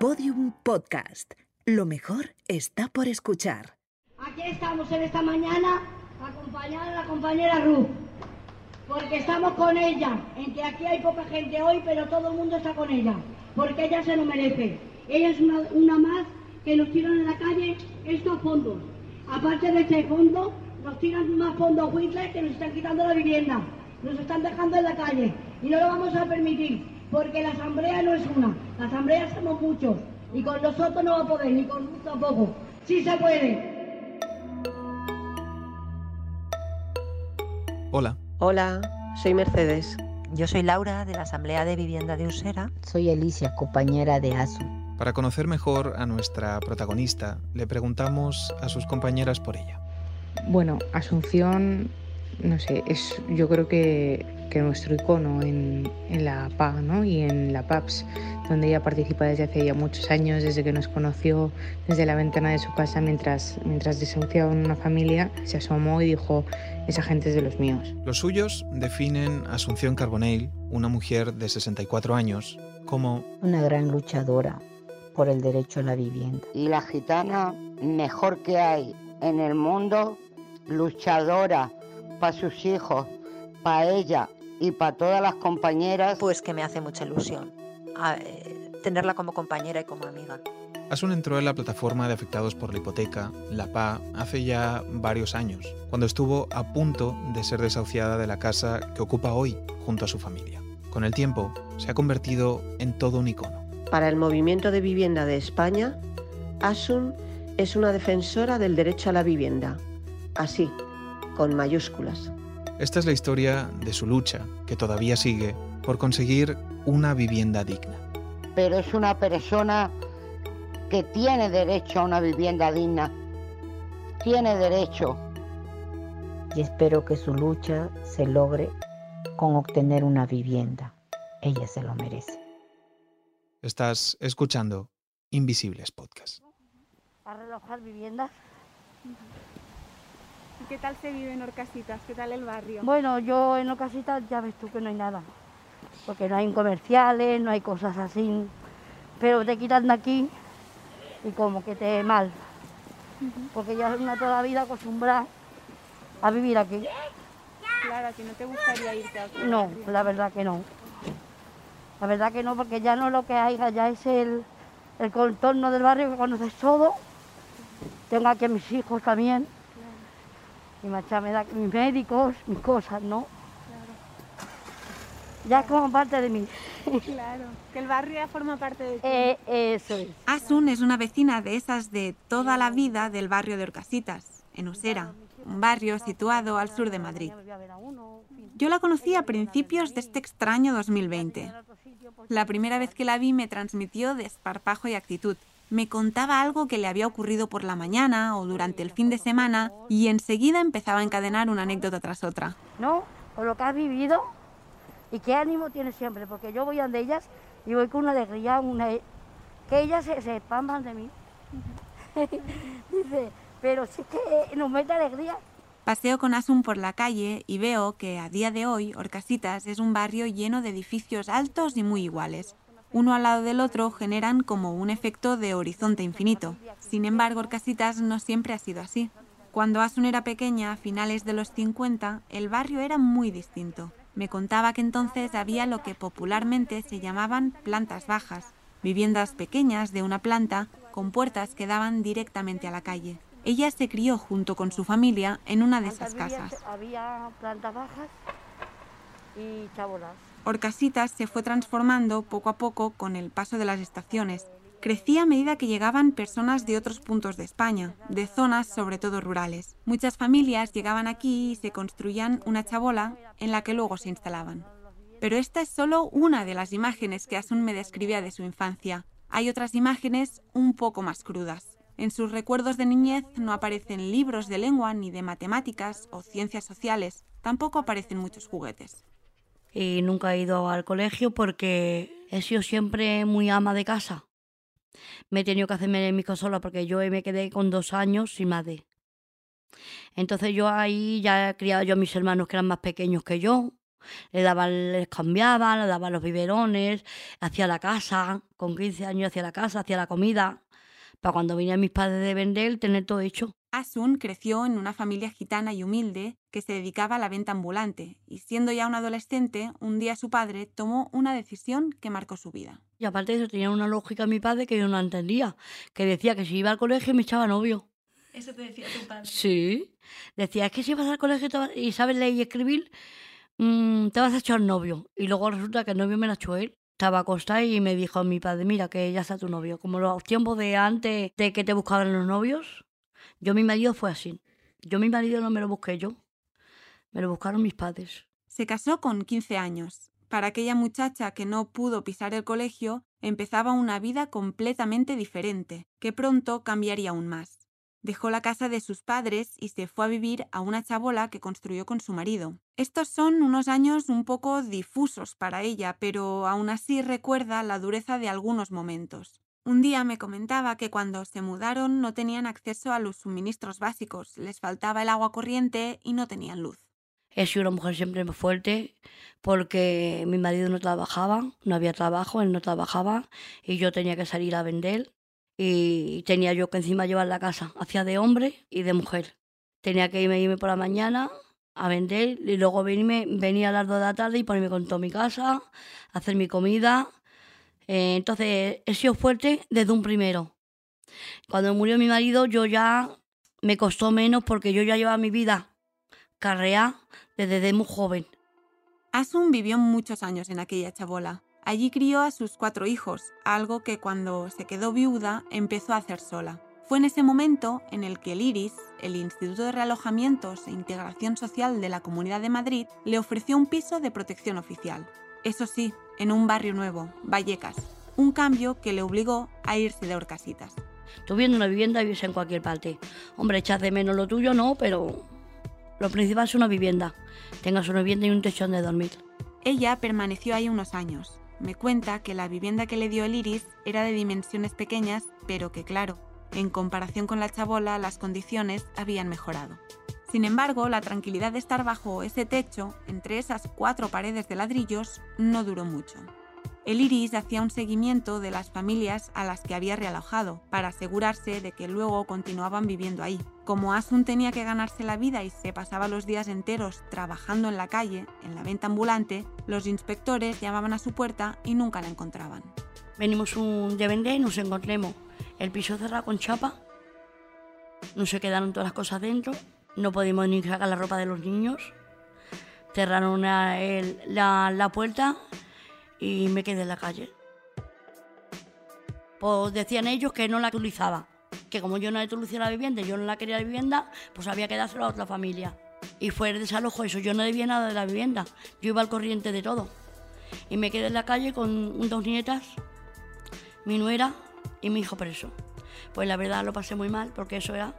Podium Podcast. Lo mejor está por escuchar. Aquí estamos en esta mañana acompañando a la compañera Ruth, porque estamos con ella, en que aquí hay poca gente hoy, pero todo el mundo está con ella, porque ella se lo merece. Ella es una, una más que nos tiran en la calle estos fondos. Aparte de este fondo, nos tiran más fondos Whistler que nos están quitando la vivienda, nos están dejando en la calle y no lo vamos a permitir, porque la asamblea no es una, la asamblea somos muchos y con nosotros no va a poder, ni con Ruth tampoco. Sí se puede. Hola, Hola, soy Mercedes. Yo soy Laura de la Asamblea de Vivienda de Usera. Soy Alicia, compañera de ASU. para conocer mejor a nuestra protagonista, le preguntamos a sus compañeras por ella. Bueno, Asunción, no sé, es yo creo que, que nuestro icono en, en la PAG ¿no? y en la PAPS, donde ella participa desde hace ya muchos años, desde que nos conoció desde la ventana de su casa mientras, mientras desahuciaban una familia, se asomó y dijo, esa gente es de los míos. Los suyos definen a Asunción Carbonell, una mujer de 64 años, como Una gran luchadora por el derecho a la vivienda. la gitana mejor que hay en el mundo, luchadora para sus hijos, para ella y para todas las compañeras. Pues que me hace mucha ilusión a- eh, tenerla como compañera y como amiga. Asun entró en la plataforma de afectados por la hipoteca, la PA, hace ya varios años, cuando estuvo a punto de ser desahuciada de la casa que ocupa hoy junto a su familia. Con el tiempo, se ha convertido en todo un icono. Para el Movimiento de Vivienda de España, Asun es una defensora del derecho a la vivienda. Así, con mayúsculas. Esta es la historia de su lucha, que todavía sigue, por conseguir una vivienda digna. Pero es una persona que tiene derecho a una vivienda digna. Tiene derecho. Y espero que su lucha se logre con obtener una vivienda. Ella se lo merece. Estás escuchando Invisibles Podcast. A relojar viviendas. ¿Y qué tal se vive en Orcasitas? ¿Qué tal el barrio? Bueno, yo en Ocasitas ya ves tú que no hay nada. Porque no hay comerciales, no hay cosas así. Pero te quitan de aquí y como que te mal. Porque ya es una toda la vida acostumbrada a vivir aquí. Claro, ¿a ti no te gustaría irte a otro No, barrio? la verdad que no. La verdad que no, porque ya no lo que hay, ya es el, el contorno del barrio que conoces todo. Tengo aquí a mis hijos también. Y macha, me da mis médicos, mis cosas, ¿no? Ya es como parte de mí. Claro, que el barrio ya forma parte de ti. Eh, eso es. Asun es una vecina de esas de toda la vida del barrio de Orcasitas, en Usera, un barrio situado al sur de Madrid. Yo la conocí a principios de este extraño 2020. La primera vez que la vi me transmitió desparpajo y actitud. Me contaba algo que le había ocurrido por la mañana o durante el fin de semana y enseguida empezaba a encadenar una anécdota tras otra. ¿no? Con lo que has vivido y qué ánimo tienes siempre, porque yo voy ante ellas y voy con una alegría, una, que ellas se, se espamban de mí. Dice, pero sí que nos mete alegría. Paseo con Asun por la calle y veo que a día de hoy Orcasitas es un barrio lleno de edificios altos y muy iguales. Uno al lado del otro generan como un efecto de horizonte infinito. Sin embargo, Orcasitas no siempre ha sido así. Cuando Asun era pequeña, a finales de los 50, el barrio era muy distinto. Me contaba que entonces había lo que popularmente se llamaban plantas bajas, viviendas pequeñas de una planta con puertas que daban directamente a la calle. Ella se crió junto con su familia en una de esas casas. Había plantas bajas y chabolas. Orcasitas se fue transformando poco a poco con el paso de las estaciones. Crecía a medida que llegaban personas de otros puntos de España, de zonas sobre todo rurales. Muchas familias llegaban aquí y se construían una chabola en la que luego se instalaban. Pero esta es solo una de las imágenes que Asun me describía de su infancia. Hay otras imágenes un poco más crudas. En sus recuerdos de niñez no aparecen libros de lengua ni de matemáticas o ciencias sociales. Tampoco aparecen muchos juguetes. Y nunca he ido al colegio porque he sido siempre muy ama de casa. Me he tenido que hacerme mis cosas sola porque yo me quedé con dos años sin madre. Entonces yo ahí ya he criado yo a mis hermanos que eran más pequeños que yo Le daban, les cambiaban, le daban los biberones, hacía la casa, con 15 años hacía la casa, hacía la comida, para cuando venían mis padres de vender, tener todo hecho. Asun creció en una familia gitana y humilde que se dedicaba a la venta ambulante, y siendo ya un adolescente, un día su padre tomó una decisión que marcó su vida. Y aparte de eso, tenía una lógica mi padre que yo no entendía, que decía que si iba al colegio me echaba novio. ¿Eso te decía tu padre? Sí. Decía, es que si vas al colegio y sabes leer y escribir, mm, te vas a echar novio. Y luego resulta que el novio me lo echó él. Estaba acostada y me dijo mi padre, mira, que ya está tu novio. Como los tiempos de antes de que te buscaban los novios, yo mi marido fue así. Yo mi marido no me lo busqué yo, me lo buscaron mis padres. Se casó con 15 años. Para aquella muchacha que no pudo pisar el colegio, empezaba una vida completamente diferente, que pronto cambiaría aún más. Dejó la casa de sus padres y se fue a vivir a una chabola que construyó con su marido. Estos son unos años un poco difusos para ella, pero aún así recuerda la dureza de algunos momentos. Un día me comentaba que cuando se mudaron no tenían acceso a los suministros básicos, les faltaba el agua corriente y no tenían luz. He sido una mujer siempre muy fuerte porque mi marido no trabajaba, no había trabajo, él no trabajaba y yo tenía que salir a vender y tenía yo que encima llevar la casa, hacía de hombre y de mujer. Tenía que irme, por la mañana a vender y luego venirme, venía a las 2 de la tarde y ponerme con toda mi casa, hacer mi comida. Eh, entonces he sido fuerte desde un primero. Cuando murió mi marido yo ya me costó menos porque yo ya llevaba mi vida carrea desde muy joven. Asun vivió muchos años en aquella chabola. Allí crió a sus cuatro hijos, algo que cuando se quedó viuda empezó a hacer sola. Fue en ese momento en el que el IRIS, el Instituto de Realojamientos e Integración Social de la Comunidad de Madrid, le ofreció un piso de protección oficial. Eso sí, en un barrio nuevo, Vallecas, un cambio que le obligó a irse de Orcasitas. Tú viendo una vivienda vives en cualquier parte. Hombre, echas de menos lo tuyo, no, pero lo principal es una vivienda. Tengas una vivienda y un techo donde dormir. Ella permaneció ahí unos años. Me cuenta que la vivienda que le dio el Iris era de dimensiones pequeñas, pero que claro, en comparación con la chabola las condiciones habían mejorado. Sin embargo, la tranquilidad de estar bajo ese techo, entre esas cuatro paredes de ladrillos, no duró mucho. El Iris hacía un seguimiento de las familias a las que había realojado, para asegurarse de que luego continuaban viviendo ahí. Como Asun tenía que ganarse la vida y se pasaba los días enteros trabajando en la calle, en la venta ambulante, los inspectores llamaban a su puerta y nunca la encontraban. Venimos un vender y nos encontremos el piso cerrado con chapa. No se quedaron todas las cosas dentro. No pudimos ni sacar la ropa de los niños. Cerraron la, la- puerta y me quedé en la calle. Pues decían ellos que no la utilizaba. Que como yo no utilicé la vivienda yo no la quería la vivienda, pues había que dárselo a otra familia. Y fue el desalojo eso. Yo no debía nada de la vivienda. Yo iba al corriente de todo. Y me quedé en la calle con dos nietas, mi nuera y mi hijo preso. Pues la verdad lo pasé muy mal porque eso era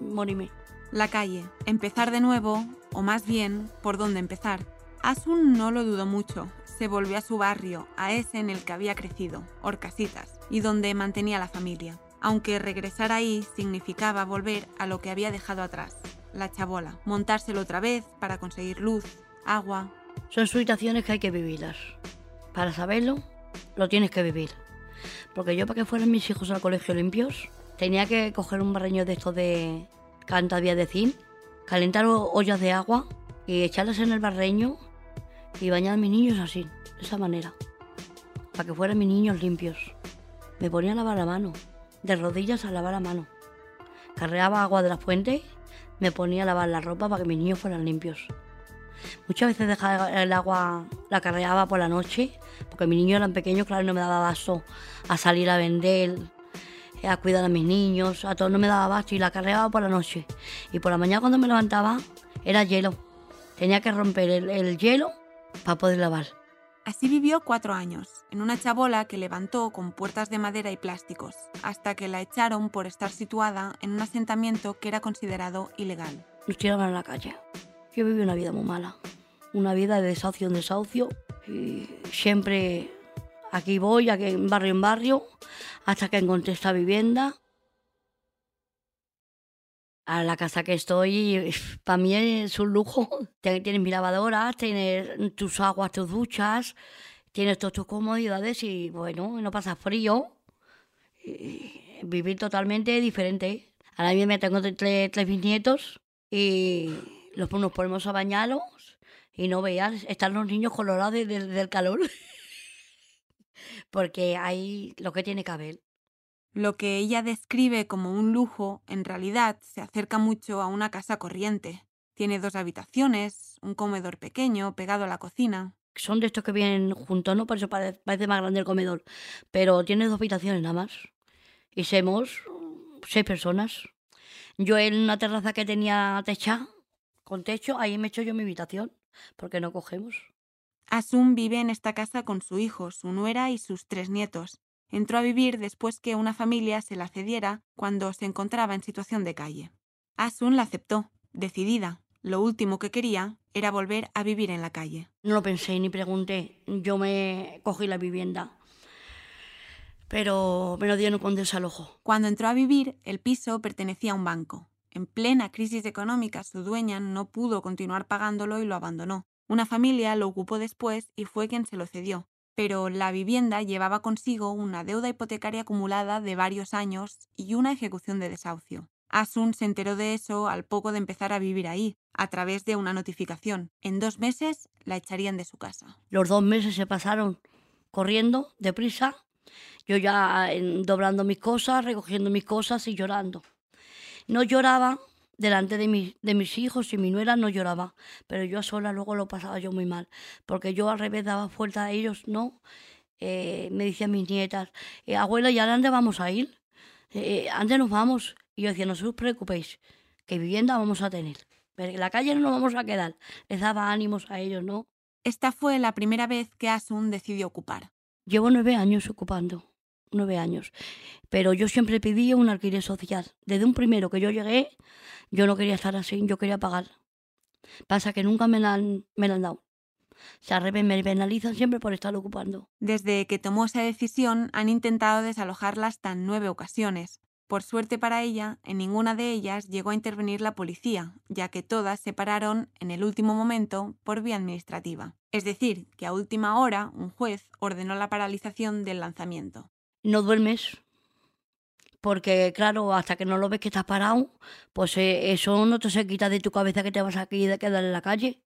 morirme. La calle, empezar de nuevo, o más bien, por dónde empezar. Asun no lo dudó mucho. Se volvió a su barrio, a ese en el que había crecido, Orcasitas, y donde mantenía la familia. Aunque regresar ahí significaba volver a lo que había dejado atrás, la chabola, montárselo otra vez para conseguir luz, agua. Son situaciones que hay que vivirlas. Para saberlo, lo tienes que vivir. Porque yo para que fueran mis hijos al colegio limpios, tenía que coger un barreño de estos de cantavía de zinc, calentar ollas de agua y echarlas en el barreño y bañar a mis niños así, de esa manera. Para que fueran mis niños limpios. Me ponía a lavar la mano, de rodillas a lavar la mano. Carreaba agua de la fuente, me ponía a lavar la ropa para que mis niños fueran limpios. Muchas veces dejaba el agua, la carreaba por la noche, porque mis niños eran pequeños, claro, no me daba abasto a salir a vender, a cuidar a mis niños, a todo no me daba abasto y la carreaba por la noche. Y por la mañana cuando me levantaba era hielo. Tenía que romper el, el hielo para poder lavar. Así vivió cuatro años, en una chabola que levantó con puertas de madera y plásticos, hasta que la echaron por estar situada en un asentamiento que era considerado ilegal. Nos tiraban a la calle. Yo viví una vida muy mala, una vida de desahucio en desahucio y siempre aquí voy, aquí en barrio en barrio, hasta que encontré esta vivienda. A la casa que estoy, para mí es un lujo. Tienes mi lavadora, tienes tus aguas, tus duchas, tienes todas tus comodidades y bueno, no pasas frío. Vivir totalmente diferente. Ahora mismo tengo tres, tres bisnietos y los, nos ponemos a bañarlos y no veas, están los niños colorados de- de- del calor. Porque hay lo que tiene que haber. Lo que ella describe como un lujo, en realidad se acerca mucho a una casa corriente. Tiene dos habitaciones, un comedor pequeño pegado a la cocina. Son de estos que vienen juntos, ¿no? Por eso pare- parece más grande el comedor. Pero tiene dos habitaciones nada más. Y somos seis personas. Yo en una terraza que tenía techa, con techo, ahí me echo yo mi habitación, porque no cogemos. Asun vive en esta casa con su hijo, su nuera y sus tres nietos. Entró a vivir después que una familia se la cediera cuando se encontraba en situación de calle. Asun la aceptó, decidida. Lo último que quería era volver a vivir en la calle. No lo pensé ni pregunté. Yo me cogí la vivienda. Pero me lo dieron con desalojo. Cuando entró a vivir, el piso pertenecía a un banco. En plena crisis económica, su dueña no pudo continuar pagándolo y lo abandonó. Una familia lo ocupó después y fue quien se lo cedió. Pero la vivienda llevaba consigo una deuda hipotecaria acumulada de varios años y una ejecución de desahucio. Asun se enteró de eso al poco de empezar a vivir ahí, a través de una notificación. En dos meses la echarían de su casa. Los dos meses se pasaron corriendo, deprisa. Yo ya doblando mis cosas, recogiendo mis cosas y llorando. No lloraba delante de, mis de mis hijos y mi nuera no lloraba, pero yo a sola luego lo pasaba yo muy mal, porque yo al revés daba fuerza a ellos, ¿no? Eh, me decían mis nietas, eh, abuela, ¿y a dónde vamos a ir? Eh, ¿A dónde nos vamos? Y yo decía, no os preocupéis, que vivienda vamos a tener. Pero en la calle no nos vamos a quedar. Les daba ánimos a ellos, ¿no? Esta fue la primera vez que Asun decidió ocupar. Llevo nueve años ocupando, nueve años. Pero yo siempre pedía un alquiler social. Desde un primero que yo llegué, yo no quería estar así, yo quería pagar. Pasa que nunca me la han, me han dado. Se al revés, me penalizan siempre por estar ocupando. Desde que tomó esa decisión han intentado desalojarla hasta nueve ocasiones. Por suerte para ella, en ninguna de ellas llegó a intervenir la policía, ya que todas se pararon en el último momento por vía administrativa. Es decir, que a última hora un juez ordenó la paralización del lanzamiento. No duermes, porque claro, hasta que no lo ves que estás parado, pues eh, eso no te se quita de tu cabeza que te vas a qued- quedar en la calle.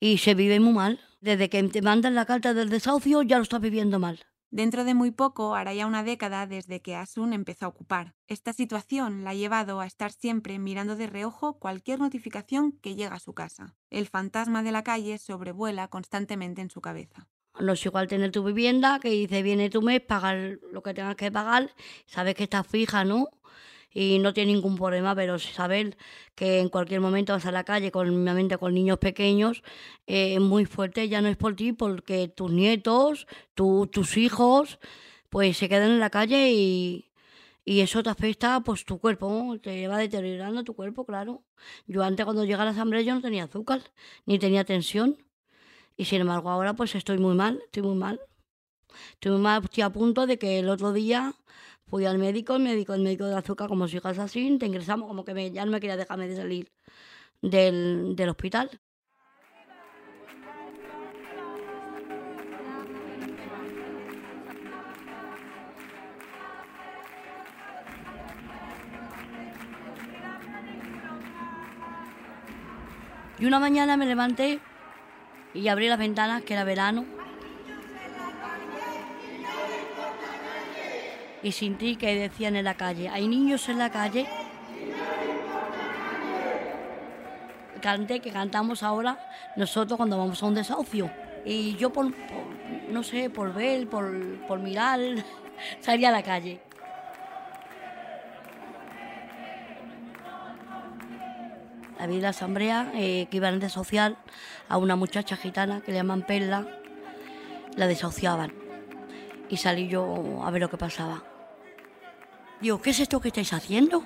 Y se vive muy mal. Desde que te mandan la carta del desahucio ya lo estás viviendo mal. Dentro de muy poco hará ya una década desde que Asun empezó a ocupar. Esta situación la ha llevado a estar siempre mirando de reojo cualquier notificación que llega a su casa. El fantasma de la calle sobrevuela constantemente en su cabeza. No es igual tener tu vivienda, que dice, viene tu mes, pagar lo que tengas que pagar, sabes que estás fija, ¿no? Y no tiene ningún problema, pero saber que en cualquier momento vas a la calle con, obviamente, con niños pequeños eh, es muy fuerte, ya no es por ti, porque tus nietos, tu- tus hijos, pues se quedan en la calle y, y eso te afecta pues tu cuerpo, te va deteriorando tu cuerpo, claro. Yo antes cuando llegué a la asamblea yo no tenía azúcar, ni tenía tensión. Y sin embargo ahora pues estoy muy mal, estoy muy mal. Estoy muy mal, estoy a punto de que el otro día fui al médico, el médico, el médico de azúcar, como sigas así, te ingresamos, como que ya no me quería dejarme de salir del, del hospital. Y una mañana me levanté y abrí las ventanas, que era verano. Y sentí que decían en la calle, hay niños en la calle. Canté que cantamos ahora nosotros cuando vamos a un desahucio. Y yo por, no sé, por ver, por, por mirar, salí a la calle. Había la asamblea eh, que iban a desahuciar a una muchacha gitana que le llaman Perla, la desahuciaban. Y salí yo a ver lo que pasaba. Digo, ¿qué es esto que estáis haciendo?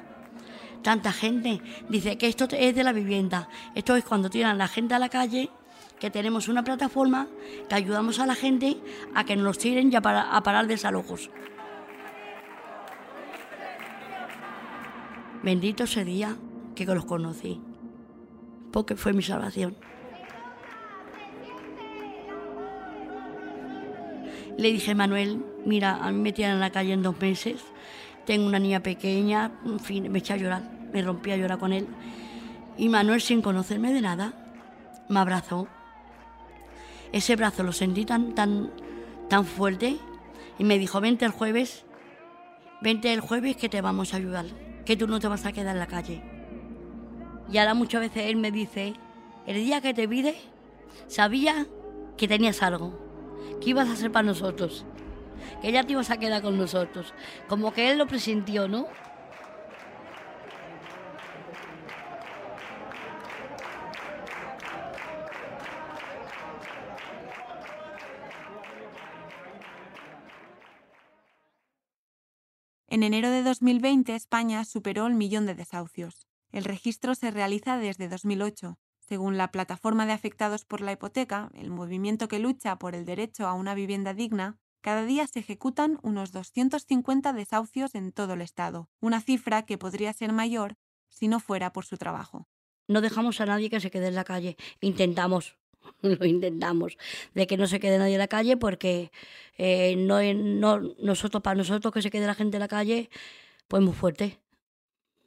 Tanta gente. Dice que esto es de la vivienda. Esto es cuando tiran a la gente a la calle, que tenemos una plataforma que ayudamos a la gente a que nos tiren ya para, a parar desalojos. Bendito ese día que los conocí, porque fue mi salvación. Le dije, Manuel, mira, a mí me tiran en la calle en dos meses, tengo una niña pequeña, en fin, me eché a llorar, me rompí a llorar con él. Y Manuel, sin conocerme de nada, me abrazó. Ese brazo lo sentí tan, tan, tan fuerte y me dijo, vente el jueves, vente el jueves que te vamos a ayudar, que tú no te vas a quedar en la calle. Y ahora muchas veces él me dice, el día que te vide, sabía que tenías algo, que ibas a ser para nosotros, que ya te ibas a quedar con nosotros. Como que él lo presintió, ¿no? En enero de 2020 España superó el millón de desahucios. El registro se realiza desde 2008. Según la Plataforma de Afectados por la Hipoteca, el movimiento que lucha por el derecho a una vivienda digna, cada día se ejecutan unos 250 desahucios en todo el Estado, una cifra que podría ser mayor si no fuera por su trabajo. No dejamos a nadie que se quede en la calle. Intentamos, lo intentamos, de que no se quede nadie en la calle porque eh, no, no, nosotros, para nosotros que se quede la gente en la calle, pues muy fuerte.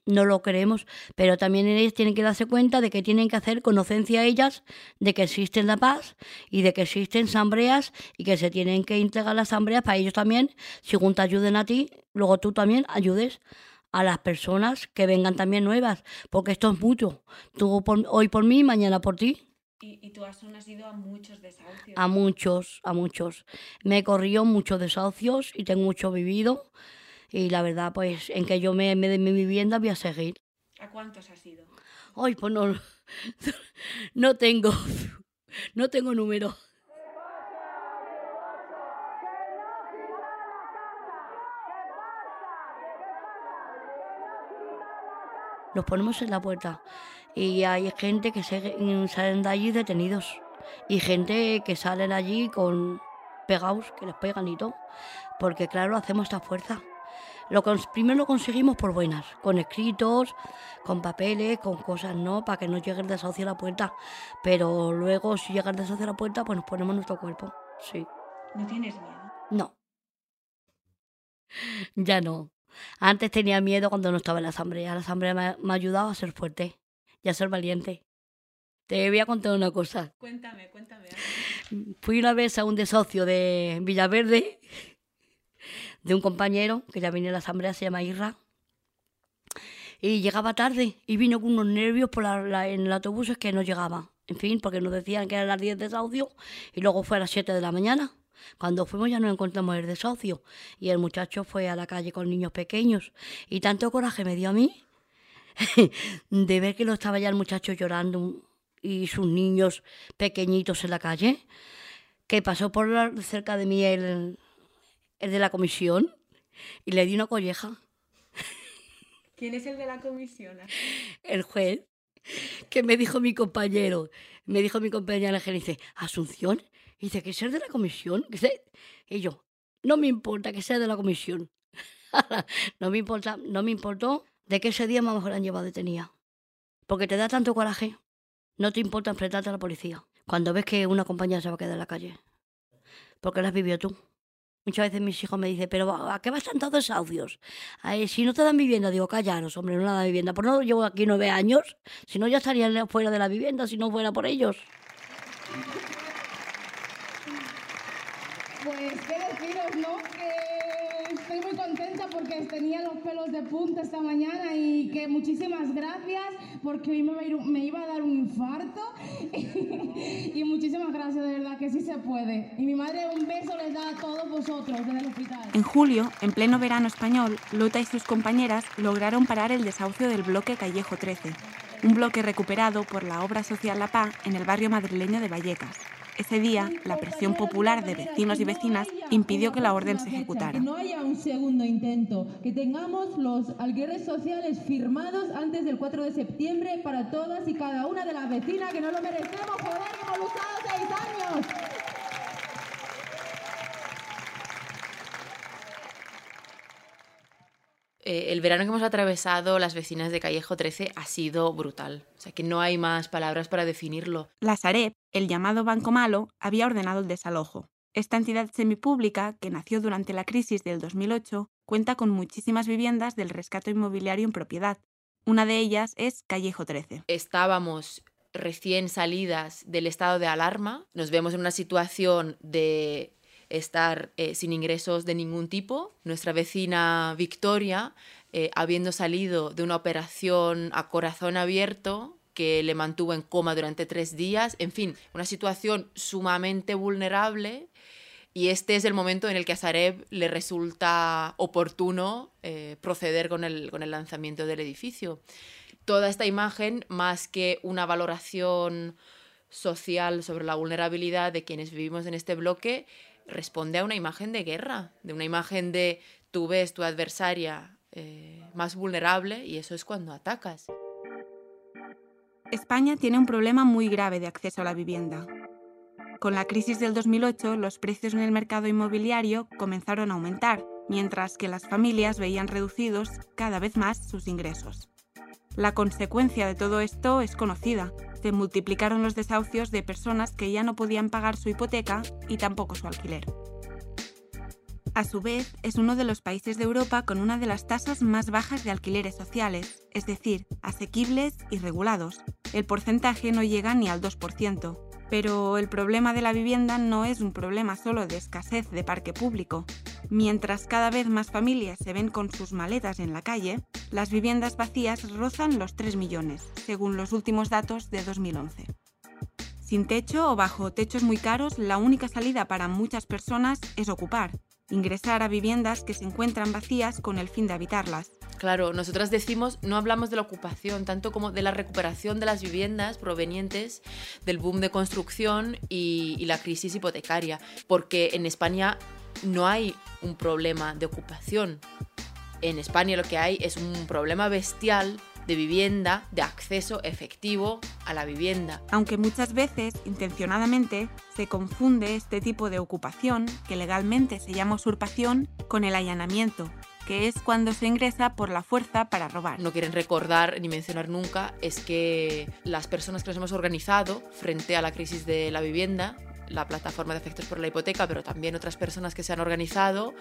No lo queremos, pero también ellos tienen que darse cuenta de que tienen que hacer conocencia a ellas de que existen la paz y de que existen asambleas y que se tienen que entregar las asambleas para ellos también, según te ayuden a ti, luego tú también ayudes a las personas que vengan también nuevas, porque esto es mucho. Tú hoy por mí, mañana por ti. Y, tú has, ido a muchos desahucios. A muchos, a muchos. Me he corrido muchos desahucios y tengo mucho vivido. Y la verdad, pues en que yo me, me de mi vivienda voy a seguir. ¿A cuántos has ido? Ay, pues no, no tengo, no tengo número. Los ponemos en la puerta y hay gente que se, salen de allí detenidos y gente que salen allí con pegados, que les pegan y todo, porque claro, hacemos esta fuerza. Lo primero lo conseguimos por buenas, con escritos, con papeles, con cosas, ¿no? Para que no llegue el desahucio a la puerta. Pero luego, si llega el desahucio a la puerta, pues nos ponemos nuestro cuerpo. Sí. ¿No tienes miedo? No. Ya no. Antes tenía miedo cuando no estaba en la asamblea. La asamblea me ha ayudado a ser fuerte y a ser valiente. Te voy a contar una cosa. Cuéntame, cuéntame. Fui una vez a un desocio de Villaverde, de un compañero que ya vino a la asamblea, se llama Irra, y llegaba tarde y vino con unos nervios por en el autobús es que no llegaba. En fin, porque nos decían que eran las 10 de desahucio y luego fue a las 7 de la mañana. Cuando fuimos ya no encontramos el desahucio y el muchacho fue a la calle con niños pequeños y tanto coraje me dio a mí de ver que no estaba ya el muchacho llorando y sus niños pequeñitos en la calle, que pasó por cerca de mí el, el de la comisión y le di una colleja. ¿Quién es el de la comisión? El juez, que me dijo mi compañero, me dijo mi compañera que dice, Asunción, dice que es el de la comisión. Y yo, no me importa que sea de la comisión. no me importa, no me importó de que ese día más mejor han llevado detenida. Porque te da tanto coraje, no te importa enfrentarte a la policía cuando ves que una compañera se va a quedar en la calle. Porque la has vivido tú. Muchas veces mis hijos me dicen, pero ¿a qué vas tantos desahucios? si no te dan vivienda, digo, callaros, hombre, no dan vivienda. Por no llevo aquí nueve años, si no ya estarían fuera de la vivienda, si no fuera por ellos. Pues qué deciros, ¿no? estoy muy contenta porque tenía los pelos de punta esta mañana y que muchísimas gracias porque hoy me, me iba a dar un infarto y muchísimas gracias, de verdad que sí se puede. Y mi madre un beso les da a todos vosotros desde el hospital. En julio, en pleno verano español, Luta y sus compañeras lograron parar el desahucio del bloque Callejo 13, un bloque recuperado por la obra social La Paz en el barrio madrileño de Vallecas. Ese día, la presión popular de vecinos y vecinas impidió que la orden se ejecutara. Que no haya un segundo intento, que tengamos los alquileres sociales firmados antes del 4 de septiembre para todas y cada una de las vecinas que no lo merecemos, joder, que hemos luchado seis años. Eh, el verano que hemos atravesado las vecinas de Callejo 13 ha sido brutal. O sea que no hay más palabras para definirlo. La Sareb, el llamado Banco Malo, había ordenado el desalojo. Esta entidad semipública, que nació durante la crisis del 2008, cuenta con muchísimas viviendas del rescate inmobiliario en propiedad. Una de ellas es Callejo 13. Estábamos recién salidas del estado de alarma, nos vemos en una situación de estar eh, sin ingresos de ningún tipo. Nuestra vecina Victoria, eh, habiendo salido de una operación a corazón abierto, que le mantuvo en coma durante tres días, en fin, una situación sumamente vulnerable y este es el momento en el que a Sareb le resulta oportuno eh, proceder con el, con el lanzamiento del edificio. Toda esta imagen, más que una valoración social sobre la vulnerabilidad de quienes vivimos en este bloque, responde a una imagen de guerra, de una imagen de tú ves tu adversaria eh, más vulnerable y eso es cuando atacas. España tiene un problema muy grave de acceso a la vivienda. Con la crisis del 2008, los precios en el mercado inmobiliario comenzaron a aumentar, mientras que las familias veían reducidos cada vez más sus ingresos. La consecuencia de todo esto es conocida. Se multiplicaron los desahucios de personas que ya no podían pagar su hipoteca y tampoco su alquiler. A su vez, es uno de los países de Europa con una de las tasas más bajas de alquileres sociales, es decir, asequibles y regulados. El porcentaje no llega ni al 2%. Pero el problema de la vivienda no es un problema solo de escasez de parque público. Mientras cada vez más familias se ven con sus maletas en la calle, las viviendas vacías rozan los 3 millones, según los últimos datos de 2011. Sin techo o bajo techos muy caros, la única salida para muchas personas es ocupar, ingresar a viviendas que se encuentran vacías con el fin de habitarlas. Claro, nosotras decimos, no hablamos de la ocupación, tanto como de la recuperación de las viviendas provenientes del boom de construcción y, y la crisis hipotecaria, porque en España no hay un problema de ocupación. En España lo que hay es un problema bestial de vivienda, de acceso efectivo a la vivienda. Aunque muchas veces, intencionadamente, se confunde este tipo de ocupación, que legalmente se llama usurpación, con el allanamiento, que es cuando se ingresa por la fuerza para robar. No quieren recordar ni mencionar nunca es que las personas que nos hemos organizado frente a la crisis de la vivienda la plataforma de efectos por la hipoteca, pero también otras personas que se han organizado,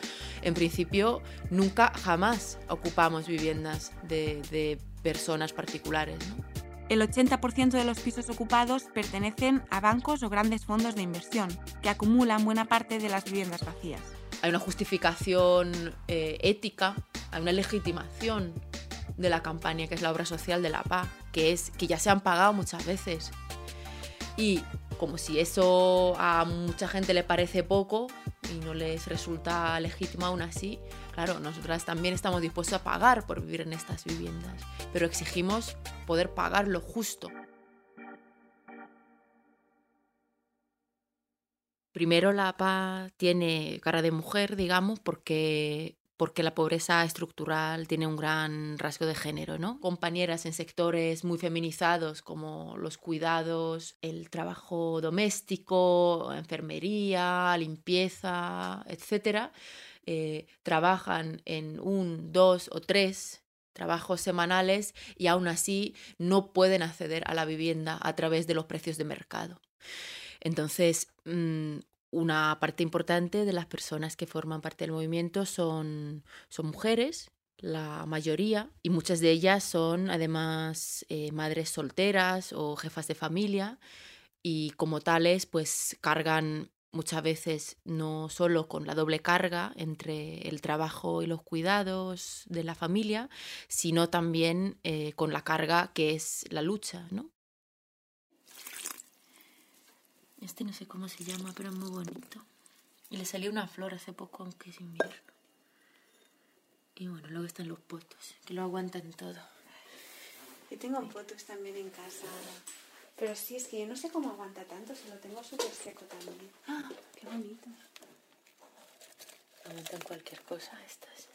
en principio nunca jamás ocupamos viviendas de, de personas particulares. ¿no? El 80% de los pisos ocupados pertenecen a bancos o grandes fondos de inversión, que acumulan buena parte de las viviendas vacías. Hay una justificación eh, ética, hay una legitimación de la campaña que es la obra social de la paz, que es que ya se han pagado muchas veces. Y como si eso a mucha gente le parece poco y no les resulta legítimo aún así, claro, nosotras también estamos dispuestos a pagar por vivir en estas viviendas, pero exigimos poder pagar lo justo. Primero la APA tiene cara de mujer, digamos, porque porque la pobreza estructural tiene un gran rasgo de género, ¿no? Compañeras en sectores muy feminizados como los cuidados, el trabajo doméstico, enfermería, limpieza, etcétera, eh, trabajan en un, dos o tres trabajos semanales y aún así no pueden acceder a la vivienda a través de los precios de mercado. Entonces, mmm, una parte importante de las personas que forman parte del movimiento son, son mujeres, la mayoría, y muchas de ellas son además eh, madres solteras o jefas de familia, y como tales, pues cargan muchas veces no solo con la doble carga entre el trabajo y los cuidados de la familia, sino también eh, con la carga que es la lucha, ¿no? Este no sé cómo se llama, pero es muy bonito. Y le salió una flor hace poco, aunque es invierno. Y bueno, luego están los potos, que lo aguantan todo. Yo tengo potos también en casa. Pero sí, es que yo no sé cómo aguanta tanto, si lo tengo súper seco también. ¡Ah! ¡Qué bonito! Aguantan cualquier cosa estas.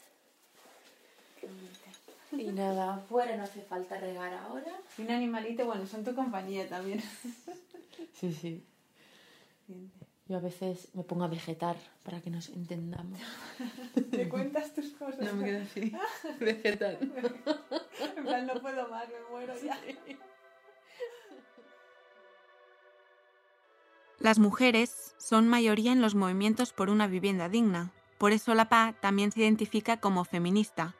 Y nada, afuera no hace falta regar ahora. Y un animalito, bueno, son tu compañía también. Sí, sí. Yo a veces me pongo a vegetar para que nos entendamos. ¿Te cuenta cuentas tus cosas. No me quedo así, en plan, no puedo más, me muero ya. Las mujeres son mayoría en los movimientos por una vivienda digna. Por eso la PA también se identifica como feminista.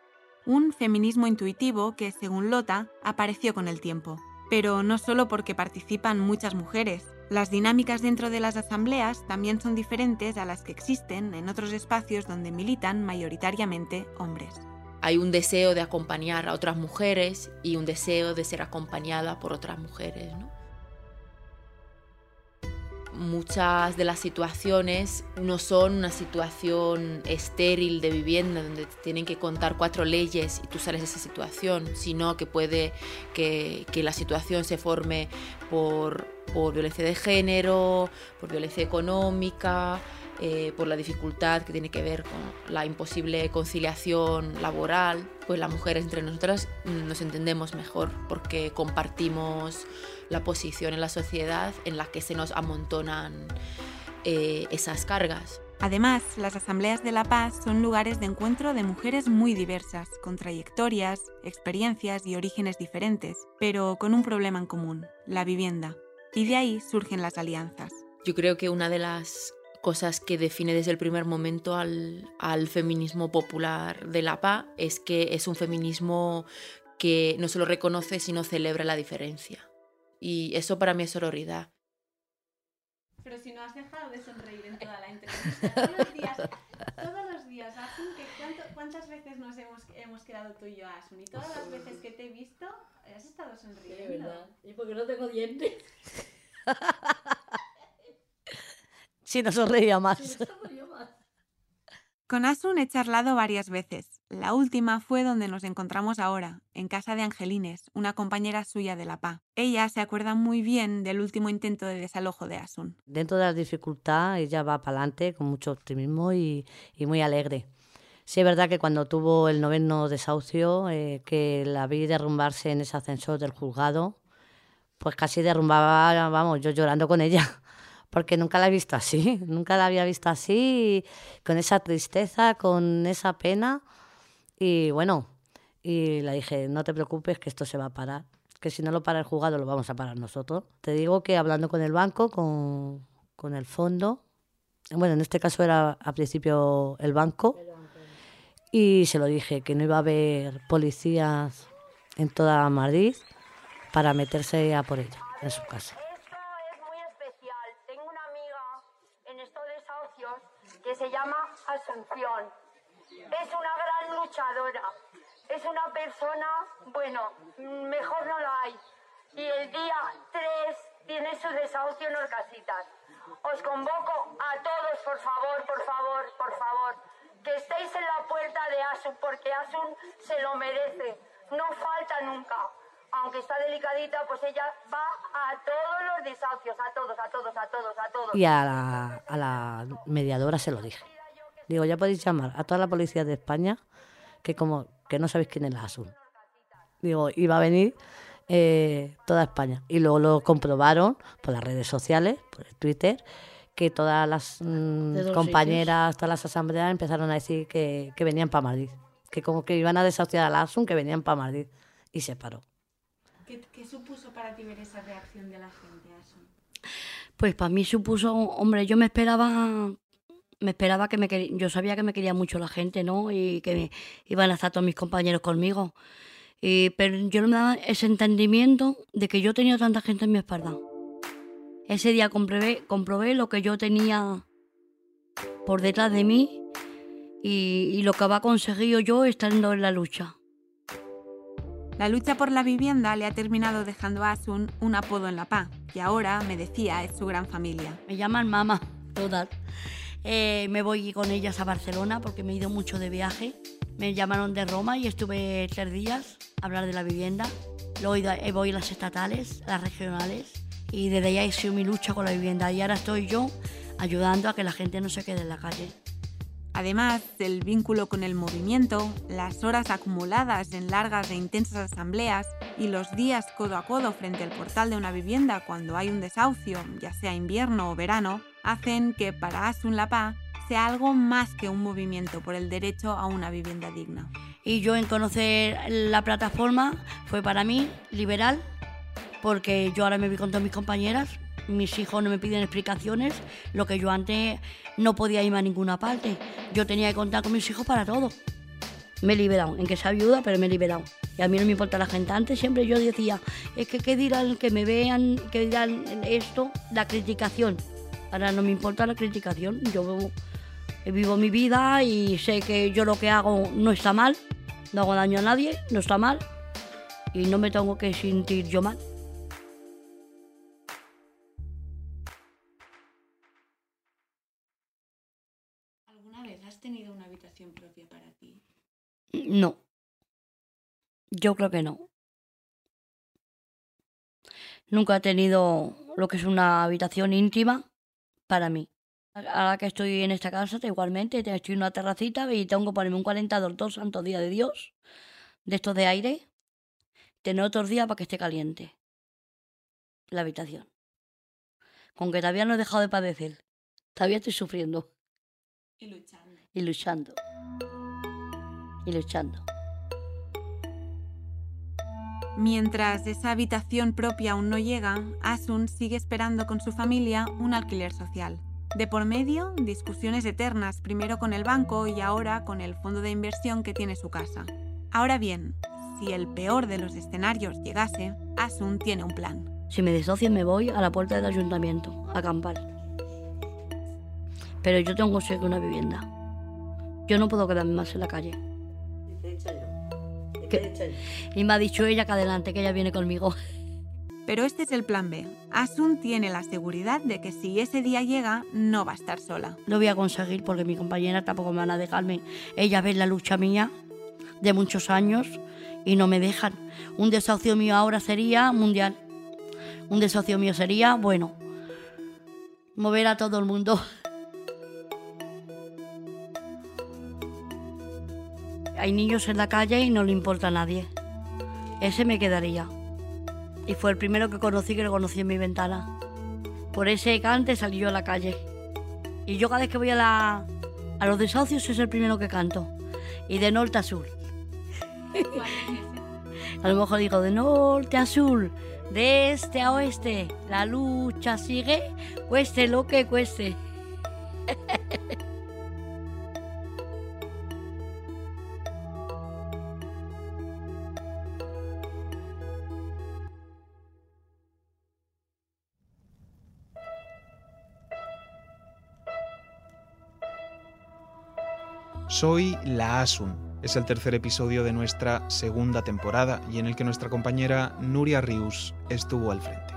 Un feminismo intuitivo que, según Lota, apareció con el tiempo. Pero no solo porque participan muchas mujeres. Las dinámicas dentro de las asambleas también son diferentes a las que existen en otros espacios donde militan mayoritariamente hombres. Hay un deseo de acompañar a otras mujeres y un deseo de ser acompañada por otras mujeres. ¿no? Muchas de las situaciones no son una situación estéril de vivienda donde tienen que contar cuatro leyes y tú sales de esa situación, sino que puede que, la situación se forme por, por, violencia de género, por violencia económica, eh, por la dificultad que tiene que ver con la imposible conciliación laboral, pues las mujeres entre nosotras nos entendemos mejor porque compartimos la posición en la sociedad en la que se nos amontonan eh, esas cargas. Además, las asambleas de la paz son lugares de encuentro de mujeres muy diversas, con trayectorias, experiencias y orígenes diferentes, pero con un problema en común, la vivienda. Y de ahí surgen las alianzas. Yo creo que una de las cosas que define desde el primer momento al, al feminismo popular de la PA es que es un feminismo que no solo reconoce, sino celebra la diferencia. Y eso para mí es sororidad. Pero si no has dejado de sonreír en toda la entrevista, todos los días, todos los días, Asun, ¿cuántas veces nos hemos, hemos quedado tú y yo, Asun? Y todas las veces que te he visto, has estado sonriendo. Sí, verdad. Y porque no tengo dientes. si no sonreía más. Si no sonreía más. Con Asun he charlado varias veces. La última fue donde nos encontramos ahora, en casa de Angelines, una compañera suya de la PA. Ella se acuerda muy bien del último intento de desalojo de Asun. Dentro de la dificultad, ella va para adelante con mucho optimismo y, muy alegre. Sí es verdad que cuando tuvo el noveno desahucio, eh, que la vi derrumbarse en ese ascensor del juzgado, pues casi derrumbaba, vamos, yo llorando con ella porque nunca la he visto así, nunca la había visto así, con esa tristeza, con esa pena. Y bueno, y le dije, no te preocupes, que esto se va a parar, que si no lo para el juzgado lo vamos a parar nosotros. Te digo que hablando con el banco, con, con el fondo, bueno, en este caso era al principio el banco, y se lo dije, que no iba a haber policías en toda Madrid para meterse a por ella en su casa. que se llama Asunción. Es una gran luchadora. Es una bueno, mejor no la hay. Y el día 3 tiene su desahucio en Orcasitas. Os convoco a todos, por favor, por favor, por favor, que estéis en la puerta de Asun, porque Asun se lo merece. No falta nunca aunque está delicadita, pues ella va a todos los desahucios, a todos, a todos, a todos, a todos. Y a la, a la mediadora se lo dije. Digo, ya podéis llamar a toda la policía de España, que como que no sabéis quién es la azul. Digo, iba a venir eh, toda España. Y luego lo comprobaron por las redes sociales, por el Twitter, que todas las mm, compañeras, todas las asambleas empezaron a decir que, que venían para Madrid. Que como que iban a desahuciar a la ASUN, que venían para Madrid. Y se paró. ¿Qué, supuso para ti ver esa reacción de la gente a eso? Pues para mí supuso, hombre, yo me esperaba, me esperaba que me yo sabía que me quería mucho la gente, ¿no? Y que iban a estar todos mis compañeros conmigo. Y, pero yo no me daba ese entendimiento de que yo tenía tanta gente en mi espalda. Ese día comprobé, comprobé lo que yo tenía por detrás de mí y, y lo que había conseguido yo estando en la lucha. La lucha por la vivienda le ha terminado dejando a Asun un apodo en la PA y ahora, me decía, es su gran familia. Me llaman mamá, todas. Eh, me voy con ellas a Barcelona porque me he ido mucho de viaje. Me llamaron de Roma y estuve tres días a hablar de la vivienda. Luego eh, voy a las estatales, las regionales y desde ahí ha sido mi lucha con la vivienda y ahora estoy yo ayudando a que la gente no se quede en la calle. Además del vínculo con el movimiento, las horas acumuladas en largas e intensas asambleas y los días codo a codo frente al portal de una vivienda cuando hay un desahucio, ya sea invierno o verano, hacen que para Asun Lapa algo más que un movimiento por el derecho a una vivienda digna. Y yo en conocer la plataforma fue para mí liberal, porque yo ahora me vi con todas mis compañeras, mis hijos no me piden explicaciones, lo que yo antes no podía irme a ninguna parte. Yo tenía que contar con mis hijos para todo. Me he liberado, en que sea viuda, pero me he liberado. Y a mí no me importa la gente. Antes siempre yo decía, es que qué dirán, que me vean, que dirán esto, la criticación. Ahora no me importa la criticación. Yo vivo mi vida y sé que yo lo que hago no está mal, no hago daño a nadie, no está mal y no me tengo que sentir yo mal. ¿Alguna vez has tenido una habitación propia para ti? No. Yo creo que no. Nunca he tenido lo que es una habitación íntima para mí. Ahora que estoy en esta casa, igualmente, estoy en una terracita y tengo que ponerme un calentador todo santo día de Dios, de estos de aire, tener otros días para que esté caliente la habitación. Con que todavía no he dejado de padecer, todavía estoy sufriendo. Y luchando. Y luchando. Y luchando. Mientras esa habitación propia aún no llega, Asun sigue esperando con su familia un alquiler social. De por medio, discusiones eternas, primero con el banco y ahora con el fondo de inversión que tiene su casa. Ahora bien, si el peor de los escenarios llegase, Asun tiene un plan. Si me desocian me voy a la puerta del ayuntamiento, a acampar. Pero yo tengo que una vivienda. Yo no puedo quedarme más en la calle. Y me ha dicho ella que adelante, que ella viene conmigo. Pero este es el plan B. Asun tiene la seguridad de que si ese día llega, no va a estar sola. Lo voy a conseguir porque mi compañera tampoco me van a dejarme. Ella ve la lucha mía de muchos años y no me dejan. Un desahucio mío ahora sería mundial. Un desahucio mío sería, bueno, mover a todo el mundo. Hay niños en la calle y no le importa a nadie. Ese me quedaría. Y fue el primero que conocí que lo conocí en mi ventana. Por ese cante salí yo a la calle. Y yo cada vez que voy a, la, a los desahucios es el primero que canto. Y de norte a sur. A lo mejor digo de norte a sur, de este a oeste. La lucha sigue, cueste lo que cueste. Soy la Asun. Es el tercer episodio de nuestra segunda temporada y en el que nuestra compañera Nuria Rius estuvo al frente.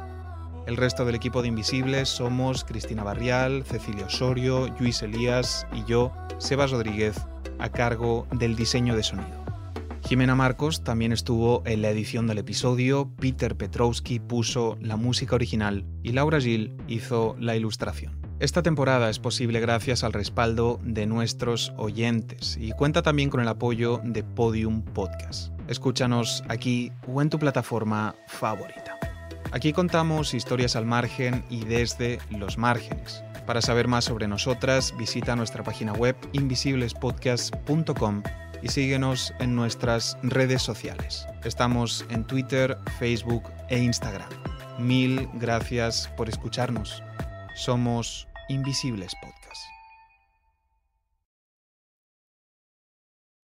El resto del equipo de Invisibles somos Cristina Barrial, Cecilia Osorio, Luis Elías y yo, Sebas Rodríguez, a cargo del diseño de sonido. Jimena Marcos también estuvo en la edición del episodio, Peter Petrowski puso la música original y Laura Gil hizo la ilustración. Esta temporada es posible gracias al respaldo de nuestros oyentes y cuenta también con el apoyo de Podium Podcast. Escúchanos aquí o en tu plataforma favorita. Aquí contamos historias al margen y desde los márgenes. Para saber más sobre nosotras, visita nuestra página web invisiblespodcast.com y síguenos en nuestras redes sociales. Estamos en Twitter, Facebook e Instagram. Mil gracias por escucharnos. Somos Invisibles Podcast.